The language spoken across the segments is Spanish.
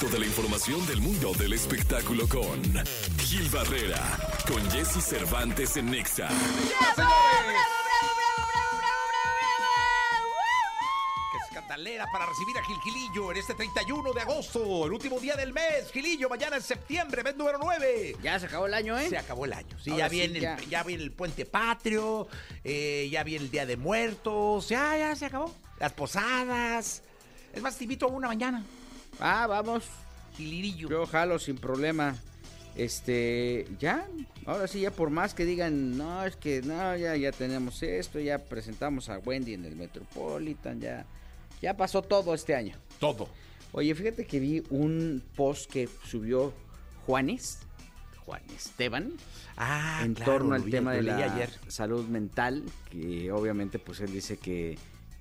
Toda la información del mundo del espectáculo con Gil Barrera, con Jesse Cervantes en Nexa. Que escandalera para recibir a Gil Gilillo en este 31 de agosto, el último día del mes. Gilillo, mañana es septiembre, mes número 9. Ya se acabó el año, ¿eh? Se acabó el año. Sí, Ahora ya, sí, viene ya. El, ya viene el puente patrio, eh, ya viene el día de muertos. Ya, ya se acabó. Las posadas. Es más, te invito a una mañana. Ah, vamos. Gilirillo. Yo jalo sin problema. Este, ya, ahora sí, ya por más que digan, no, es que no, ya, ya tenemos esto, ya presentamos a Wendy en el Metropolitan, ya, ya pasó todo este año. Todo. Oye, fíjate que vi un post que subió Juanes, Juan Esteban, Ah, en claro, torno al tema de la ayer. salud mental, que obviamente pues él dice que,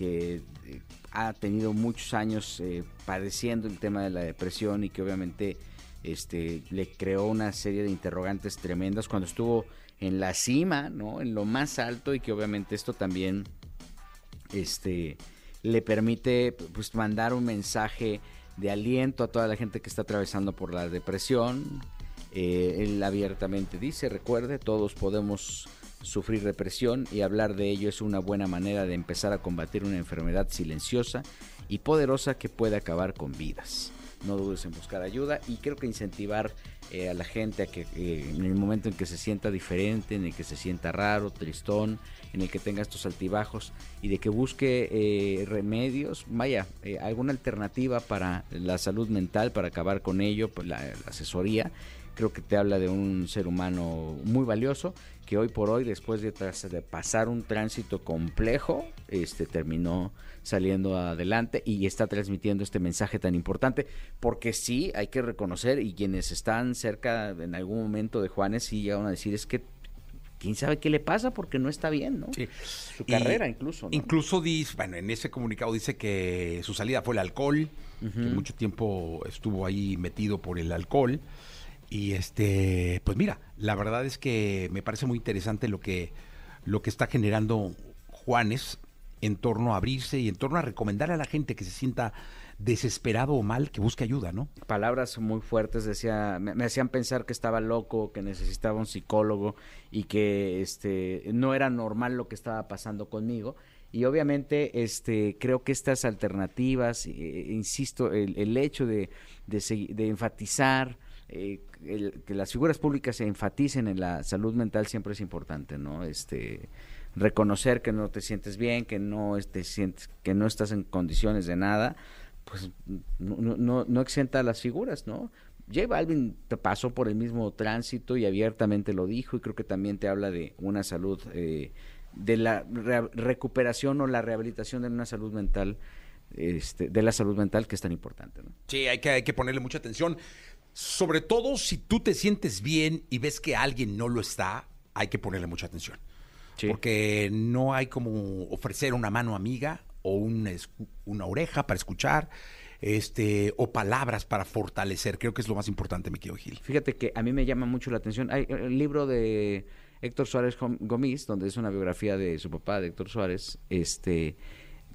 que eh, ha tenido muchos años eh, padeciendo el tema de la depresión y que obviamente este le creó una serie de interrogantes tremendas cuando estuvo en la cima, ¿no? En lo más alto y que obviamente esto también este le permite pues mandar un mensaje de aliento a toda la gente que está atravesando por la depresión. Eh, él abiertamente dice, recuerde, todos podemos sufrir depresión y hablar de ello es una buena manera de empezar a combatir una enfermedad silenciosa y poderosa que puede acabar con vidas. No dudes en buscar ayuda y creo que incentivar eh, a la gente a que eh, en el momento en que se sienta diferente, en el que se sienta raro, tristón, en el que tenga estos altibajos y de que busque eh, remedios, vaya, eh, alguna alternativa para la salud mental, para acabar con ello, pues, la asesoría, creo que te habla de un ser humano muy valioso que hoy por hoy, después de, pasar un tránsito complejo, este terminó saliendo adelante y está transmitiendo este mensaje tan importante, porque sí hay que reconocer y quienes están cerca en algún momento de Juanes sí llegaron a decir es que quién sabe qué le pasa porque no está bien, ¿no? Sí. Su Y carrera incluso, ¿no? Incluso dice, bueno, en ese comunicado dice que su salida fue el alcohol, que mucho tiempo estuvo ahí metido por el alcohol. Y este, pues mira, la verdad es que me parece muy interesante lo que, lo que está generando Juanes en torno a abrirse y en torno a recomendar a la gente que se sienta desesperado o mal que busque ayuda, ¿no? palabras muy fuertes decía me, hacían pensar que estaba loco que necesitaba un psicólogo y que este no era normal lo que estaba pasando conmigo y obviamente este creo que estas alternativas eh, insisto el, el hecho de de, de enfatizar eh, que las figuras públicas se enfaticen en la salud mental siempre es importante no este reconocer que no te sientes bien que no te sientes que no estás en condiciones de nada pues no, no, exenta a las figuras, ¿no? J Balvin te pasó por el mismo tránsito y abiertamente lo dijo y creo que también te habla de una salud, eh, de la re- recuperación o la rehabilitación de una salud mental, este, de la salud mental que es tan importante, ¿no? Sí, hay que, hay que ponerle mucha atención. Sobre todo si tú te sientes bien y ves que alguien no lo está, hay que ponerle mucha atención. Sí. Porque no hay como ofrecer una mano amiga o un una oreja para escuchar, este, o palabras para fortalecer. Creo que es lo más importante, mi querido Gil. Fíjate que a mí me llama mucho la atención. Hay el libro de Héctor Suárez Gom- Gomis, donde es una biografía de su papá, de Héctor Suárez. Este,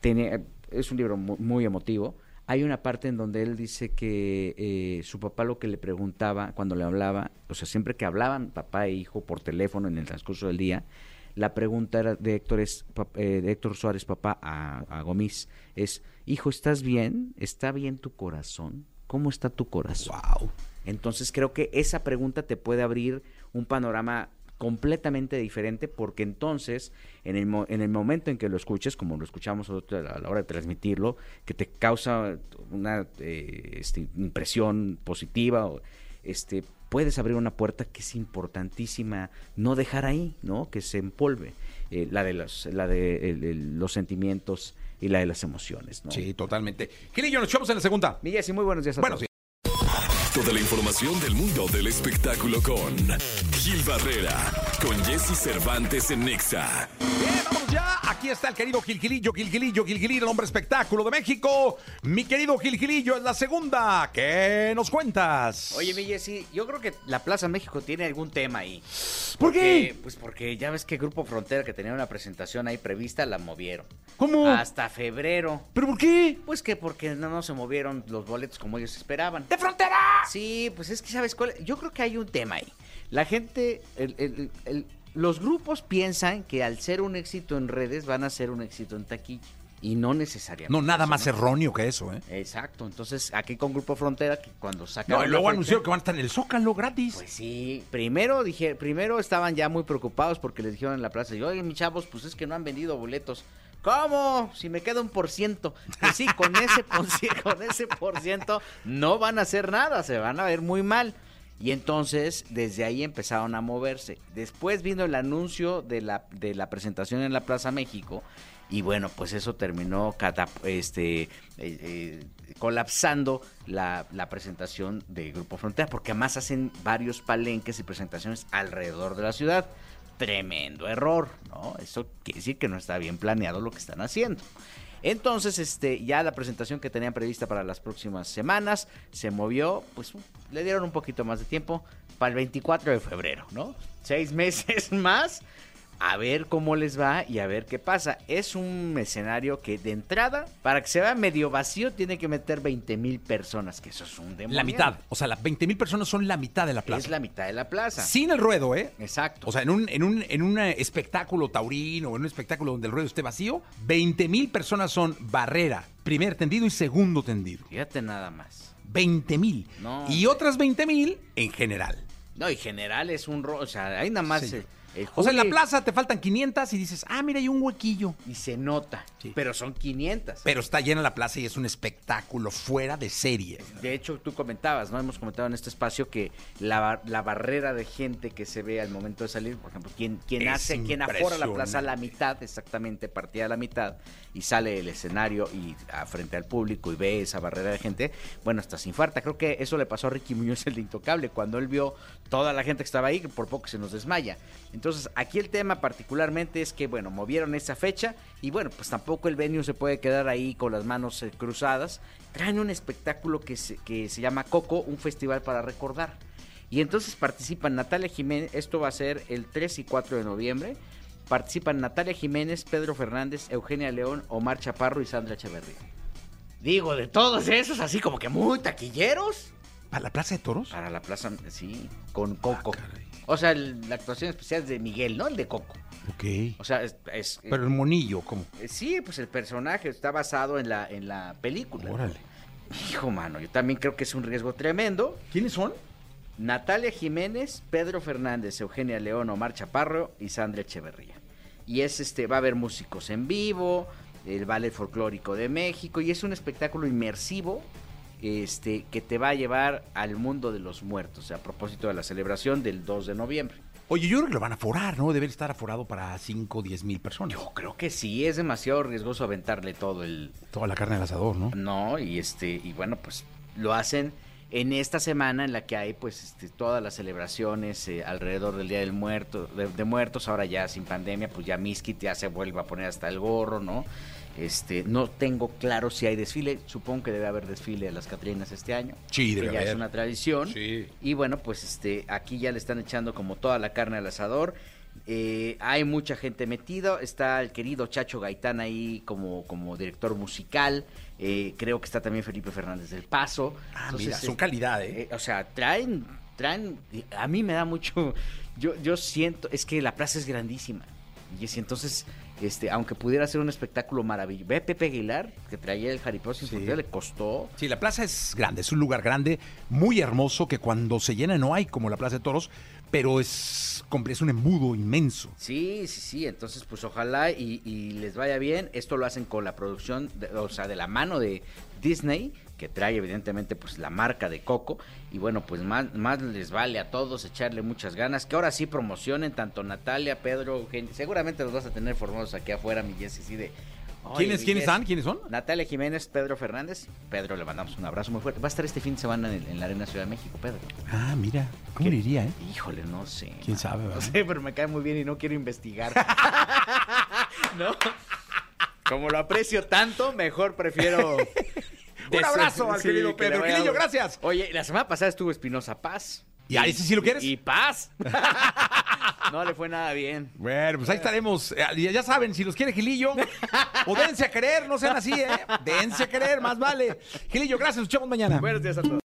tiene, es un libro mu- muy, emotivo. Hay una parte en donde él dice que eh, su papá lo que le preguntaba cuando le hablaba, o sea, siempre que hablaban papá e hijo por teléfono en el transcurso del día, la pregunta era de Héctor, es, eh, de Héctor Suárez, papá, a, a Gomis, es, hijo, ¿estás bien? ¿Está bien tu corazón? ¿Cómo está tu corazón? Wow. Entonces creo que esa pregunta te puede abrir un panorama completamente diferente porque entonces en el, mo- en el momento en que lo escuches, como lo escuchamos a la hora de transmitirlo, que te causa una eh, este, impresión positiva, o, este, puedes abrir una puerta que es importantísima no dejar ahí, ¿no? Que se empolve, eh, la de, los, la de el- el- los sentimientos y la de las emociones, ¿no? Sí, totalmente. Gilillo, nos echamos en la segunda. Mi Jessy, muy buenos días a Bueno, todos. sí. Toda la información del mundo del espectáculo con Gil Barrera, con Jesse Cervantes en Nexa. Bien, vámonos ya. Aquí está el querido Gilgilillo, Gilgilillo, Gilgilillo, el hombre espectáculo de México. Mi querido Gilgilillo es la segunda. ¿Qué nos cuentas? Oye, mi Jessy, yo creo que la Plaza México tiene algún tema ahí. ¿Por qué? Pues porque ya ves que Grupo Frontera, que tenía una presentación ahí prevista, la movieron. ¿Cómo? Hasta febrero. ¿Pero por qué? Pues que porque no, no se movieron los boletos como ellos esperaban. ¡De frontera! Sí, pues es que sabes cuál. Yo creo que hay un tema ahí. La gente, el- el- el- los grupos piensan que al ser un éxito en redes van a ser un éxito en taquilla. Y no necesariamente. No, nada más erróneo que eso, ¿eh? Exacto. Entonces, aquí con Grupo Frontera, que cuando sacan. No, y luego anunciaron que van a estar en el Zócalo gratis. Pues sí, primero dije, primero estaban ya muy preocupados porque les dijeron en la plaza, oye, mis chavos, pues es que no han vendido boletos. ¿Cómo? Si me queda un por ciento. Pues sí, con ese por, con ese por ciento no van a hacer nada, se van a ver muy mal. Y entonces, desde ahí empezaron a moverse. Después vino el anuncio de la, de la presentación en la Plaza México. Y bueno, pues eso terminó este, eh, eh, colapsando la, la presentación de Grupo Frontera, porque además hacen varios palenques y presentaciones alrededor de la ciudad. Tremendo error, ¿no? Eso quiere decir que no está bien planeado lo que están haciendo. Entonces, este, ya la presentación que tenían prevista para las próximas semanas se movió, pues le dieron un poquito más de tiempo para el 24 de febrero, ¿no? Seis meses más, a ver cómo les va y a ver qué pasa. Es un escenario que de entrada, para que se vea medio vacío, tiene que meter 20 mil personas, que eso es un demonio. La mitad. O sea, las 20 mil personas son la mitad de la plaza. Es la mitad de la plaza. Sin el ruedo, ¿eh? Exacto. O sea, en un, en un, en un eh, espectáculo taurino o en un espectáculo donde el ruedo esté vacío, 20 mil personas son barrera, primer tendido y segundo tendido. Fíjate nada más. 20 mil. No, y otras 20 mil en general. No, y general es un ro... O sea, hay nada más... Sí. eh, O sea, en la plaza te faltan 500 y dices, ah, mira, hay un huequillo. Y se nota. Sí. Pero son 500. Pero está llena la plaza y es un espectáculo fuera de serie. De hecho, tú comentabas, ¿no? Hemos comentado en este espacio que la, la barrera de gente que se ve al momento de salir, por ejemplo, quien, hace, quien afora la plaza a la mitad, exactamente, partida a la mitad, y sale del escenario y a frente al público y ve esa barrera de gente, bueno, hasta se infarta. Creo que eso le pasó a Ricky Muñoz, el de Intocable, cuando él vio toda la gente que estaba ahí, que por poco se nos desmaya. Entonces, aquí el tema particularmente es que, bueno, movieron esa fecha y, bueno, pues tampoco el venue se puede quedar ahí con las manos eh, cruzadas. Traen un espectáculo que se, que se llama Coco, un festival para recordar. Y entonces participan Natalia Jiménez, esto va a ser el 3 y 4 de noviembre. Participan Natalia Jiménez, Pedro Fernández, Eugenia León, Omar Chaparro y Sandra Echeverría. Digo, de todos esos, así como que muy taquilleros. ¿Para la plaza de toros? Para la plaza, sí, con Coco. Ah, caray. O sea, el- la actuación especial es de Miguel, ¿no? El de Coco. Ok. O sea, es... es- Pero el monillo, ¿cómo? eh, sí, pues el personaje está basado en la, en la película. Órale. Hijo, mano, yo también creo que es un riesgo tremendo. ¿Quiénes son? Natalia Jiménez, Pedro Fernández, Eugenia León, Omar Chaparro y Sandra Echeverría. Y es este, va a haber músicos en vivo, el Ballet Folclórico de México, y es un espectáculo inmersivo este, que te va a llevar al mundo de los muertos, a propósito de la celebración del 2 de noviembre. Oye, yo creo que lo van a aforar, ¿no? Debe estar aforado para 5 o 10 mil personas. Yo creo que sí, es demasiado riesgoso aventarle todo el, Toda la carne al asador, ¿no? No, y este, y bueno, pues lo hacen en esta semana en la que hay pues este, todas las celebraciones eh, alrededor del Día del Muerto, de, de Muertos, ahora ya sin pandemia, pues ya Miskit ya se vuelve a poner hasta el gorro, ¿no? Este, no tengo claro si hay desfile, supongo que debe haber desfile de las Catrinas este año. Sí, que debe ya haber. es una tradición. Sí. Y bueno, pues este, aquí ya le están echando como toda la carne al asador. Eh, hay mucha gente metida. Está el querido Chacho Gaitán ahí como, como director musical. Eh, creo que está también Felipe Fernández del Paso. Ah, Entonces, mira, son eh, calidad, ¿eh? eh, o sea, traen, traen. A mí me da mucho. Yo, yo siento, es que la plaza es grandísima. Y es- entonces, este, aunque pudiera ser un espectáculo maravilloso. Ve Pepe Aguilar, que traía el jaripeo sin Sí. frontera, le costó. Sí, la plaza es grande, es un lugar grande, muy hermoso, que cuando se llena no hay como la Plaza de Toros, pero es, es un embudo inmenso. Sí, sí, sí. Entonces, pues ojalá y, les vaya bien. Esto lo hacen con la producción, de- o sea, de la mano de Disney, que trae evidentemente pues la marca de Coco. Y bueno, pues más, más les vale a todos echarle muchas ganas. Que ahora sí promocionen tanto Natalia, Pedro, Eugenio. Seguramente los vas a tener formados aquí afuera, mi Jessy, sí de... "Oye, ¿Quiénes, ¿quiénes Jessy". están? ¿Quiénes son? Natalia Jiménez, Pedro Fernández. Pedro, le mandamos un abrazo muy fuerte. Va a estar este fin de semana en, en la Arena Ciudad de México, Pedro. Ah, mira, ¿cómo ¿Qué? le iría, eh? Híjole, no sé. ¿Quién sabe, No verdad? sé, pero me cae muy bien y no quiero investigar. ¿No? Como lo aprecio tanto, mejor prefiero. Un abrazo al querido que le Pedro. vaya- Quilillo, gracias. Oye, la semana pasada estuvo Espinosa Paz. ¿Y a ese sí lo quieres? Y Paz. no le fue nada bien. Bueno, pues ahí estaremos. Eh, Ya saben, si los quiere Gilillo, o dense a querer, no sean así, ¿eh? Dense a querer, más vale. Gilillo, gracias, nos escuchamos mañana. Buenos días a todos.